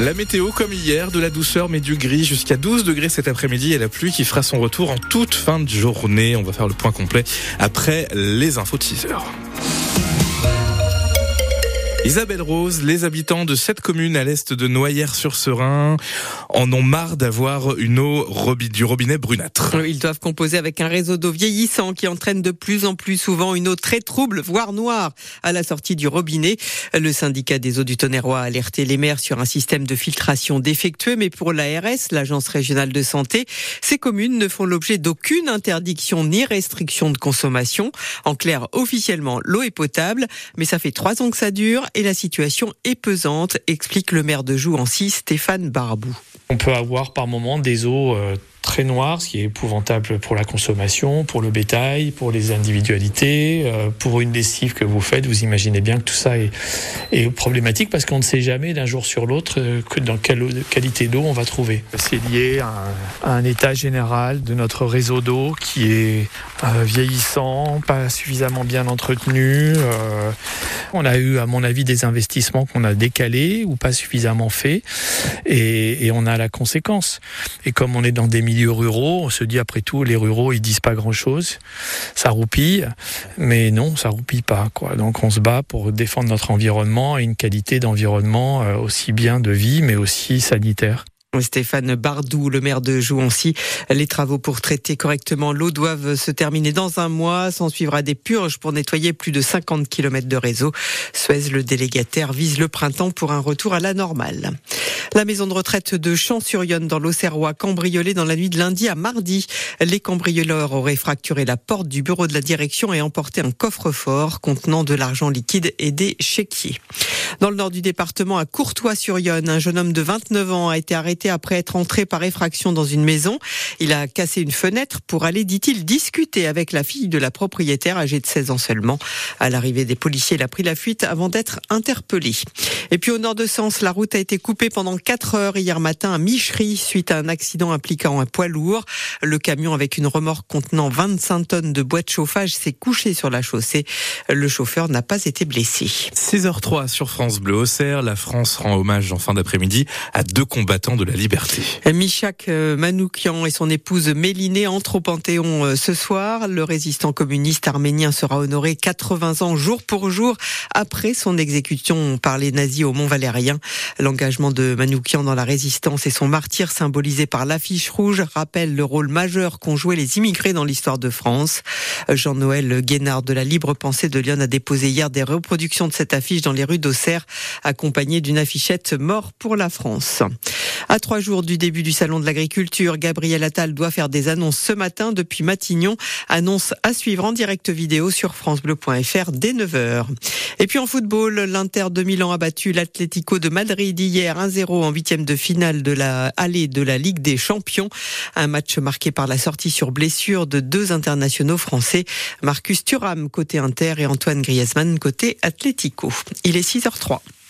La météo comme hier, de la douceur mais du gris jusqu'à 12 degrés cet après-midi et la pluie qui fera son retour en toute fin de journée. On va faire le point complet après les infos de 6 heures. Isabelle Rose, les habitants de cette commune à l'est de Noyères-sur-Serein en ont marre d'avoir une eau du robinet brunâtre. Ils doivent composer avec un réseau d'eau vieillissant qui entraîne de plus en plus souvent une eau très trouble, voire noire, à la sortie du robinet. Le syndicat des eaux du Tonnerrois a alerté les maires sur un système de filtration défectueux, mais pour l'ARS, l'agence régionale de santé, ces communes ne font l'objet d'aucune interdiction ni restriction de consommation. En clair, officiellement, l'eau est potable, mais ça fait trois ans que ça dure et la situation est pesante, explique le maire de Jouancy, Stéphane Barbou. On peut avoir par moment des eaux euh, très noir, ce qui est épouvantable pour la consommation, pour le bétail, pour les individualités, euh, pour une lessive que vous faites. Vous imaginez bien que tout ça est, problématique parce qu'on ne sait jamais d'un jour sur l'autre euh, que dans quelle qualité d'eau on va trouver. C'est lié à un, état général de notre réseau d'eau qui est euh, vieillissant, pas suffisamment bien entretenu. on a eu, à mon avis, des investissements qu'on a décalés ou pas suffisamment faits et on a la conséquence. Et comme on est dans des milieux ruraux, on se dit après tout, les ruraux, ils disent pas grand-chose. Ça roupille, mais non, ça roupille pas. Quoi. Donc on se bat pour défendre notre environnement et une qualité d'environnement euh, aussi bien de vie, mais aussi sanitaire. Stéphane Bardou, le maire de Jouancy. Les travaux pour traiter correctement l'eau doivent se terminer dans un mois. S'en suivra des purges pour nettoyer plus de 50 km de réseau. Suez, le délégataire, vise le printemps pour un retour à la normale. La maison de retraite de Champs-sur-Yonne dans l'Auxerrois cambriolée dans la nuit de lundi à mardi. Les cambrioleurs auraient fracturé la porte du bureau de la direction et emporté un coffre-fort contenant de l'argent liquide et des chéquiers. Dans le nord du département, à Courtois-sur-Yonne, un jeune homme de 29 ans a été arrêté après être entré par effraction dans une maison. Il a cassé une fenêtre pour aller, dit-il, discuter avec la fille de la propriétaire âgée de 16 ans seulement. À l'arrivée des policiers, il a pris la fuite avant d'être interpellé. Et puis au nord de Sens, la route a été coupée pendant 4 heures hier matin à Michery suite à un accident impliquant un poids lourd. Le camion avec une remorque contenant 25 tonnes de bois de chauffage s'est couché sur la chaussée. Le chauffeur n'a pas été blessé. 6h03 sur France Bleu Auxerre, la France rend hommage en fin d'après-midi à deux combattants de la liberté. Michak euh, Manoukian et son épouse Mélinée entrent au Panthéon euh, ce soir. Le résistant communiste arménien sera honoré 80 ans jour pour jour après son exécution par les nazis au Mont Valérien. L'engagement de Manoukian dans la résistance et son martyr symbolisé par l'affiche rouge rappelle le rôle majeur qu'ont joué les immigrés dans l'histoire de France. Jean-Noël Guénard de la Libre Pensée de Lyon a déposé hier des reproductions de cette affiche dans les rues d'Auxerre, accompagnée d'une affichette Mort pour la France. À trois jours du début du Salon de l'Agriculture, Gabriel Attal doit faire des annonces ce matin depuis Matignon. Annonce à suivre en direct vidéo sur francebleu.fr dès 9h. Et puis en football, l'Inter de Milan a battu l'Atlético de Madrid hier 1-0 en huitième de finale de la allée de la Ligue des Champions. Un match marqué par la sortie sur blessure de deux internationaux français, Marcus Thuram côté Inter et Antoine Griezmann côté Atlético. Il est 6h03.